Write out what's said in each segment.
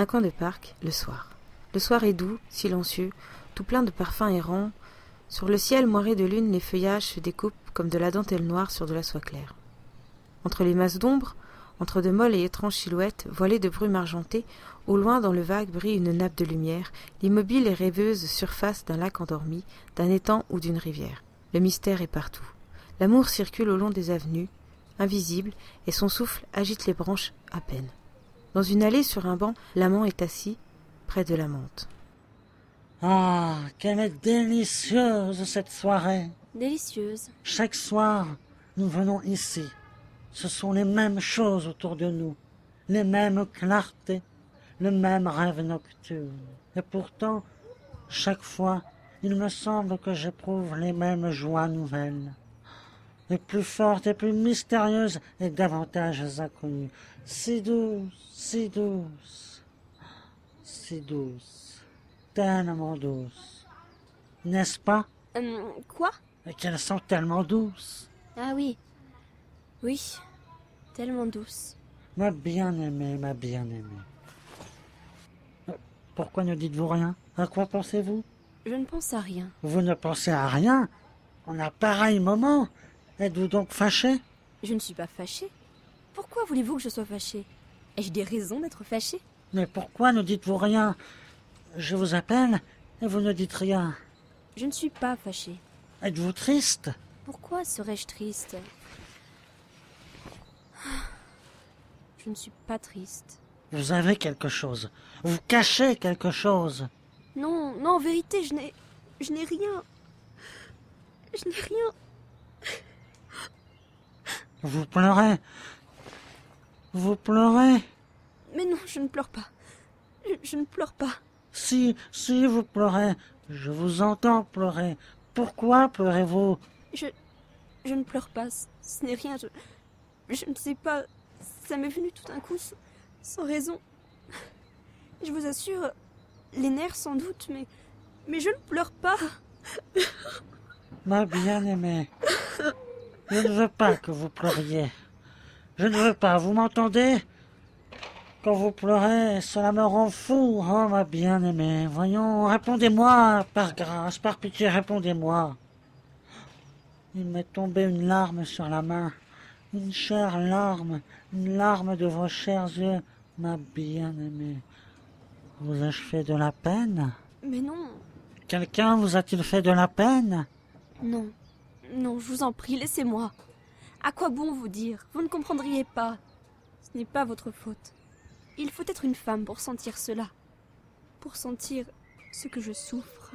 Un coin de parc, le soir. Le soir est doux, silencieux, tout plein de parfums errants. Sur le ciel moiré de lune, les feuillages se découpent comme de la dentelle noire sur de la soie claire. Entre les masses d'ombre, entre de molles et étranges silhouettes, voilées de brume argentée, au loin dans le vague brille une nappe de lumière, l'immobile et rêveuse surface d'un lac endormi, d'un étang ou d'une rivière. Le mystère est partout. L'amour circule au long des avenues, invisible, et son souffle agite les branches à peine. Dans une allée sur un banc, l'amant est assis, près de la menthe. Ah, qu'elle est délicieuse cette soirée. Délicieuse. Chaque soir, nous venons ici. Ce sont les mêmes choses autour de nous, les mêmes clartés, le même rêve nocturne. Et pourtant, chaque fois, il me semble que j'éprouve les mêmes joies nouvelles, les plus fortes et plus mystérieuses et davantage inconnues, si douces, si douces, si douces, tellement douces. N'est-ce pas? Hum, quoi? Qu'elles sont tellement douces. Ah oui. Oui. Tellement douce. Ma bien-aimée, ma bien-aimée. Euh, Pourquoi ne dites-vous rien? À quoi pensez-vous? Je ne pense à rien. Vous ne pensez à rien? En un pareil moment Êtes-vous donc fâché? Je ne suis pas fâchée. Pourquoi voulez-vous que je sois fâchée? Ai-je des raisons d'être fâchée? Mais pourquoi ne dites-vous rien? Je vous appelle et vous ne dites rien. Je ne suis pas fâchée. Êtes-vous triste? Pourquoi serais-je triste? Je ne suis pas triste. Vous avez quelque chose. Vous cachez quelque chose. Non, non, en vérité, je n'ai. Je n'ai rien. Je n'ai rien. Vous pleurez. Vous pleurez. Mais non, je ne pleure pas. Je, je ne pleure pas. Si, si, vous pleurez. Je vous entends pleurer. Pourquoi pleurez-vous? Je. Je ne pleure pas. Ce, n'est rien. Je. Je ne sais pas. Ça m'est venu tout d'un coup, sans, sans raison. Je vous assure, les nerfs sans doute, mais. Mais je ne pleure pas. Ma bien-aimée, je ne veux pas que vous pleuriez. Je ne veux pas, vous m'entendez? Quand vous pleurez, cela me rend fou, oh ma bien-aimée. Voyons, répondez-moi, par grâce, par pitié, répondez-moi. Il m'est tombé une larme sur la main, une chère larme, une larme de vos chers yeux, ma bien-aimée. Vous ai-je fait de la peine? Mais non, Quelqu'un vous a-t-il fait de la peine? Non, non, je vous en prie, laissez-moi. À quoi bon vous dire? Vous ne comprendriez pas. Ce n'est pas votre faute. Il faut être une femme pour sentir cela. Pour sentir ce que je souffre.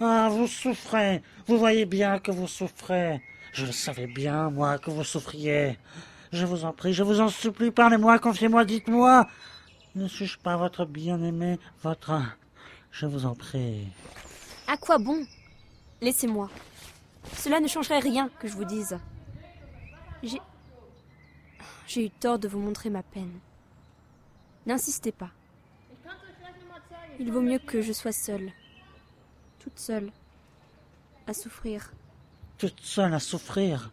Ah, vous souffrez. Vous voyez bien que vous souffrez. Je le savais bien, moi, que vous souffriez. Je vous en prie, je vous en supplie, parlez-moi, confiez-moi, dites-moi. Ne suis-je pas votre bien-aimé, votre... Je vous en prie. À quoi bon? Laissez-moi. Cela ne changerait rien que je vous dise. J'ai. J'ai eu tort de vous montrer ma peine. N'insistez pas. Il vaut mieux que je sois seule. Toute seule. À souffrir. Toute seule à souffrir?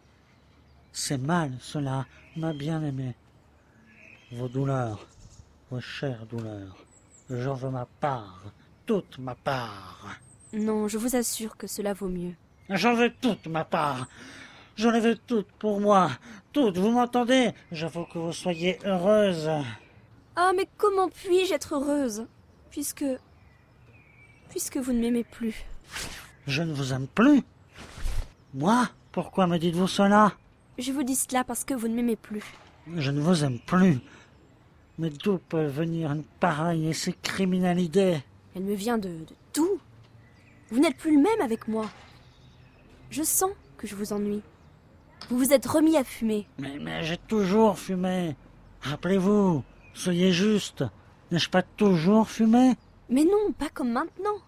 C'est mal, cela, ma bien-aimée. Vos douleurs, vos chères douleurs. J'en veux ma part, toute ma part. Non, je vous assure que cela vaut mieux. J'en veux toute ma part. Je les veux toutes pour moi. Toutes, vous m'entendez? Je veux que vous soyez heureuse. Ah, mais comment puis-je être heureuse? Puisque. Puisque vous ne m'aimez plus. Je ne vous aime plus? Moi? Pourquoi me dites-vous cela? Je vous dis cela parce que vous ne m'aimez plus. Je ne vous aime plus. Mais d'où peut venir une pareille et si criminelle idée? Elle me vient de, de tout. Vous n'êtes plus le même avec moi. Je sens que je vous ennuie. Vous vous êtes remis à fumer. Mais, mais j'ai toujours fumé. Rappelez-vous, soyez juste. N'ai-je pas toujours fumé? Mais non, pas comme maintenant.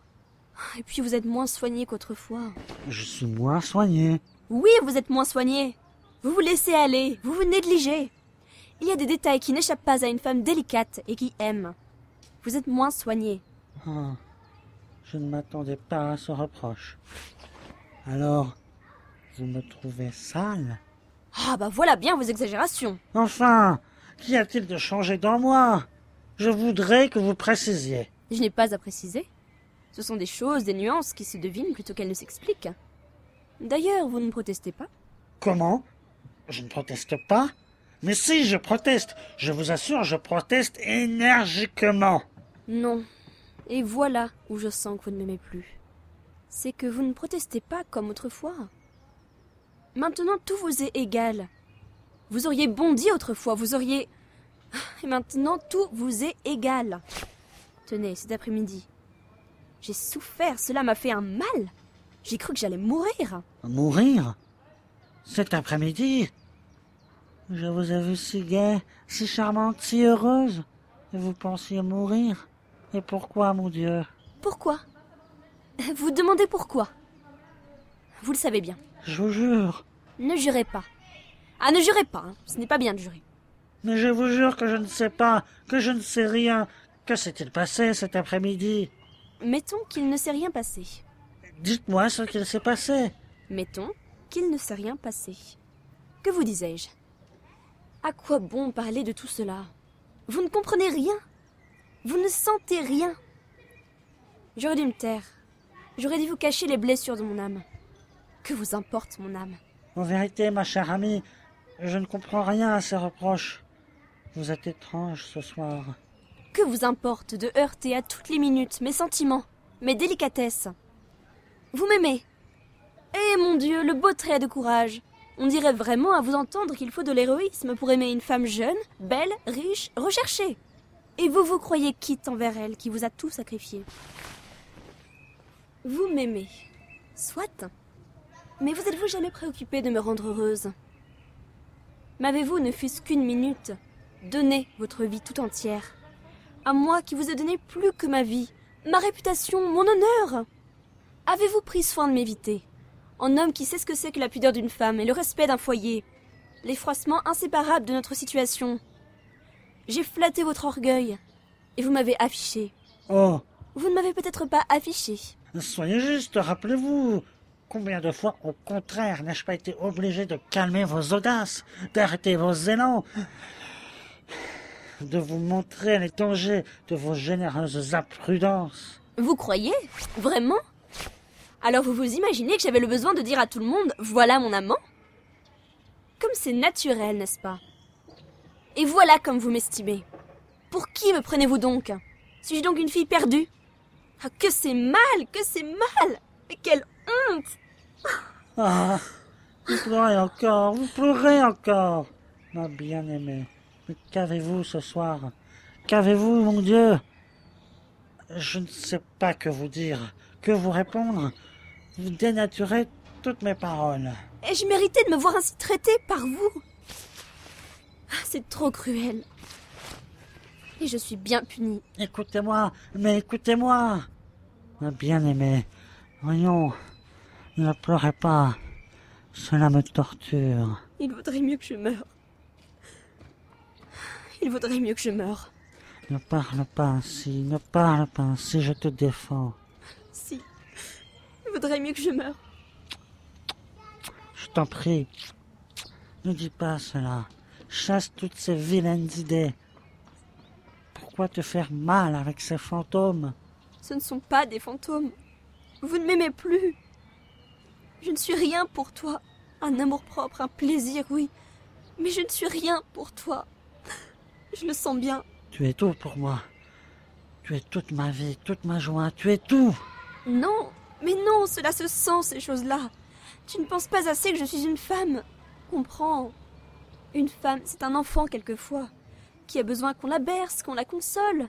Et puis vous êtes moins soigné qu'autrefois. Je suis moins soigné. Oui, vous êtes moins soigné. Vous vous laissez aller, vous vous négligez. Il y a des détails qui n'échappent pas à une femme délicate et qui aime. Vous êtes moins soigné. Ah, je ne m'attendais pas à ce reproche. Alors, vous me trouvez sale? Ah bah voilà bien vos exagérations. Enfin, qu'y a-t-il de changé dans moi? Je voudrais que vous précisiez. Je n'ai pas à préciser. Ce sont des choses, des nuances qui se devinent plutôt qu'elles ne s'expliquent. D'ailleurs, vous ne protestez pas Comment? Je ne proteste pas? Mais si, je proteste. Je vous assure, je proteste énergiquement. Non. Et voilà où je sens que vous ne m'aimez plus. C'est que vous ne protestez pas comme autrefois. Maintenant, tout vous est égal. Vous auriez bondi autrefois, vous auriez... Et maintenant, tout vous est égal. Tenez, cet après-midi. J'ai souffert, cela m'a fait un mal. J'ai cru que j'allais mourir. Mourir? Cet après-midi? Je vous ai vu si gaie, si charmante, si heureuse. Et vous pensiez mourir Et pourquoi, mon Dieu? Pourquoi? Vous demandez pourquoi? Vous le savez bien. Je vous jure. Ne jurez pas. Ah, ne jurez pas, hein. ce n'est pas bien de jurer. Mais je vous jure que je ne sais pas, que je ne sais rien. Que s'est-il passé cet après-midi? Mettons qu'il ne s'est rien passé. Dites-moi ce qu'il s'est passé. Mettons qu'il ne s'est rien passé. Que vous disais-je? À quoi bon parler de tout cela? Vous ne comprenez rien. Vous ne sentez rien. J'aurais dû me taire. J'aurais dû vous cacher les blessures de mon âme. Que vous importe mon âme? En vérité, ma chère amie, je ne comprends rien à ces reproches. Vous êtes étrange ce soir. Que vous importe de heurter à toutes les minutes mes sentiments, mes délicatesses? Vous m'aimez Eh mon Dieu, le beau trait de courage On dirait vraiment à vous entendre qu'il faut de l'héroïsme pour aimer une femme jeune, belle, riche, recherchée. Et vous vous croyez quitte envers elle qui vous a tout sacrifié? Vous m'aimez. Soit. Mais vous êtes-vous jamais préoccupé de me rendre heureuse? M'avez-vous, ne fût-ce qu'une minute, donné votre vie tout entière? À moi qui vous ai donné plus que ma vie, ma réputation, mon honneur Avez-vous pris soin de m'éviter? En homme qui sait ce que c'est que la pudeur d'une femme et le respect d'un foyer, l'effroissement inséparable de notre situation. J'ai flatté votre orgueil, et vous m'avez affiché. Oh, Vous ne m'avez peut-être pas affiché. Soyez juste, rappelez-vous. Combien de fois, au contraire, n'ai-je pas été obligé de calmer vos audaces, d'arrêter vos élans, de vous montrer les dangers de vos généreuses imprudences? Vous croyez? Vraiment? Alors vous vous imaginez que j'avais le besoin de dire à tout le monde Voilà mon amant? Comme c'est naturel, n'est-ce pas? Et voilà comme vous m'estimez. Pour qui me prenez-vous donc? Suis-je donc une fille perdue? Ah, que c'est mal Que c'est mal Mais quelle honte Ah, vous pleurez encore, vous pleurez encore, ma bien-aimée. Mais qu'avez-vous ce soir? Qu'avez-vous, mon Dieu? Je ne sais pas que vous dire, que vous répondre. Vous dénaturez toutes mes paroles. Ai-je mérité de me voir ainsi traitée par vous Ah, C'est trop cruel. Et je suis bien punie. Écoutez-moi, mais écoutez-moi. Ma bien-aimée, voyons, ne pleurez pas. Cela me torture. Il vaudrait mieux que je meure. Il vaudrait mieux que je meure. Ne parle pas ainsi, ne parle pas ainsi, je te défends. Si. Il vaudrait mieux que je meure. Je t'en prie. Ne dis pas cela. Chasse toutes ces vilaines idées. Pourquoi te faire mal avec ces fantômes? Ce ne sont pas des fantômes. Vous ne m'aimez plus. Je ne suis rien pour toi. Un amour-propre, un plaisir, oui. Mais je ne suis rien pour toi. Je le sens bien. Tu es tout pour moi. Tu es toute ma vie, toute ma joie, tu es tout. Non, mais non, cela se sent, ces choses-là. Tu ne penses pas assez que je suis une femme. Comprends. Une femme, c'est un enfant quelquefois, qui a besoin qu'on la berce, qu'on la console,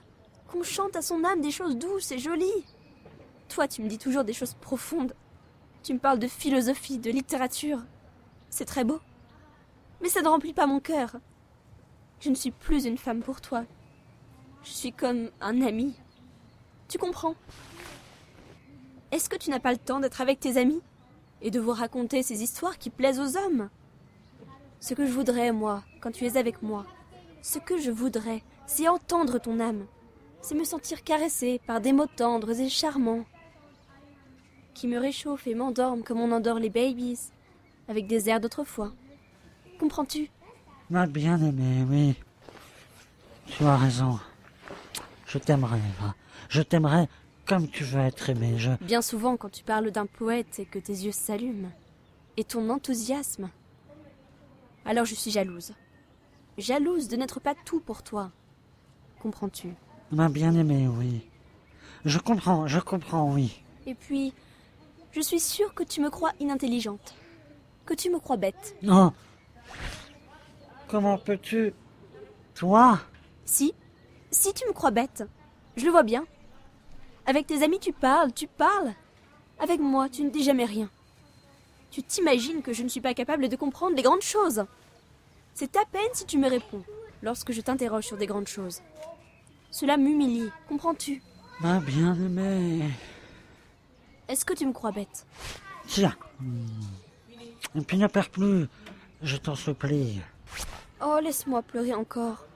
qu'on chante à son âme des choses douces et jolies. Toi, tu me dis toujours des choses profondes. Tu me parles de philosophie, de littérature. C'est très beau. Mais ça ne remplit pas mon cœur. Je ne suis plus une femme pour toi. Je suis comme un ami. Tu comprends? Est-ce que tu n'as pas le temps d'être avec tes amis et de vous raconter ces histoires qui plaisent aux hommes? Ce que je voudrais, moi, quand tu es avec moi, ce que je voudrais, c'est entendre ton âme, c'est me sentir caressée par des mots tendres et charmants, qui me réchauffent et m'endorment comme on endort les babies, avec des airs d'autrefois. Comprends-tu? Ma bien-aimée, oui. Tu as raison. Je t'aimerai, Eva. Je t'aimerai comme tu veux être aimé. Je... Bien souvent, quand tu parles d'un poète et que tes yeux s'allument, et ton enthousiasme, alors je suis jalouse. Jalouse de n'être pas tout pour toi. Comprends-tu? Ma bien-aimée, oui. Je comprends, je comprends, oui. Et puis, je suis sûre que tu me crois inintelligente. Que tu me crois bête. Non. Comment peux-tu... Toi? Si, si tu me crois bête. Je le vois bien. Avec tes amis, tu parles, tu parles. Avec moi, tu ne dis jamais rien. Tu t'imagines que je ne suis pas capable de comprendre les grandes choses. C'est à peine si tu me réponds lorsque je t'interroge sur des grandes choses. Cela m'humilie, comprends-tu? Ma bien-aimée. Est-ce que tu me crois bête? Tiens. Et puis ne perds plus. Je t'en supplie. Oh, laisse-moi pleurer encore.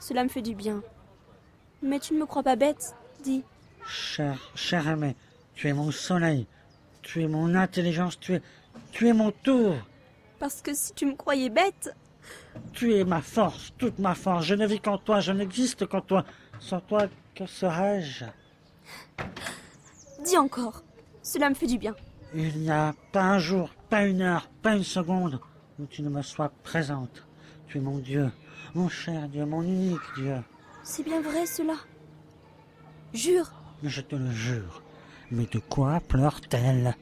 Cela me fait du bien. Mais tu ne me crois pas bête Dis. Cher, cher aimé, tu es mon soleil. Tu es mon intelligence. Tu es, tu es mon tour. Parce que si tu me croyais bête, Tu es ma force, toute ma force. Je ne vis qu'en toi, je n'existe qu'en toi. Sans toi, que serais-je? Dis encore. Cela me fait du bien. Il n'y a pas un jour, pas une heure, pas une seconde où tu ne me sois présente. Tu es mon Dieu, mon cher Dieu, mon unique Dieu. C'est bien vrai cela. Jure. Je te le jure. Mais de quoi pleure-t-elle?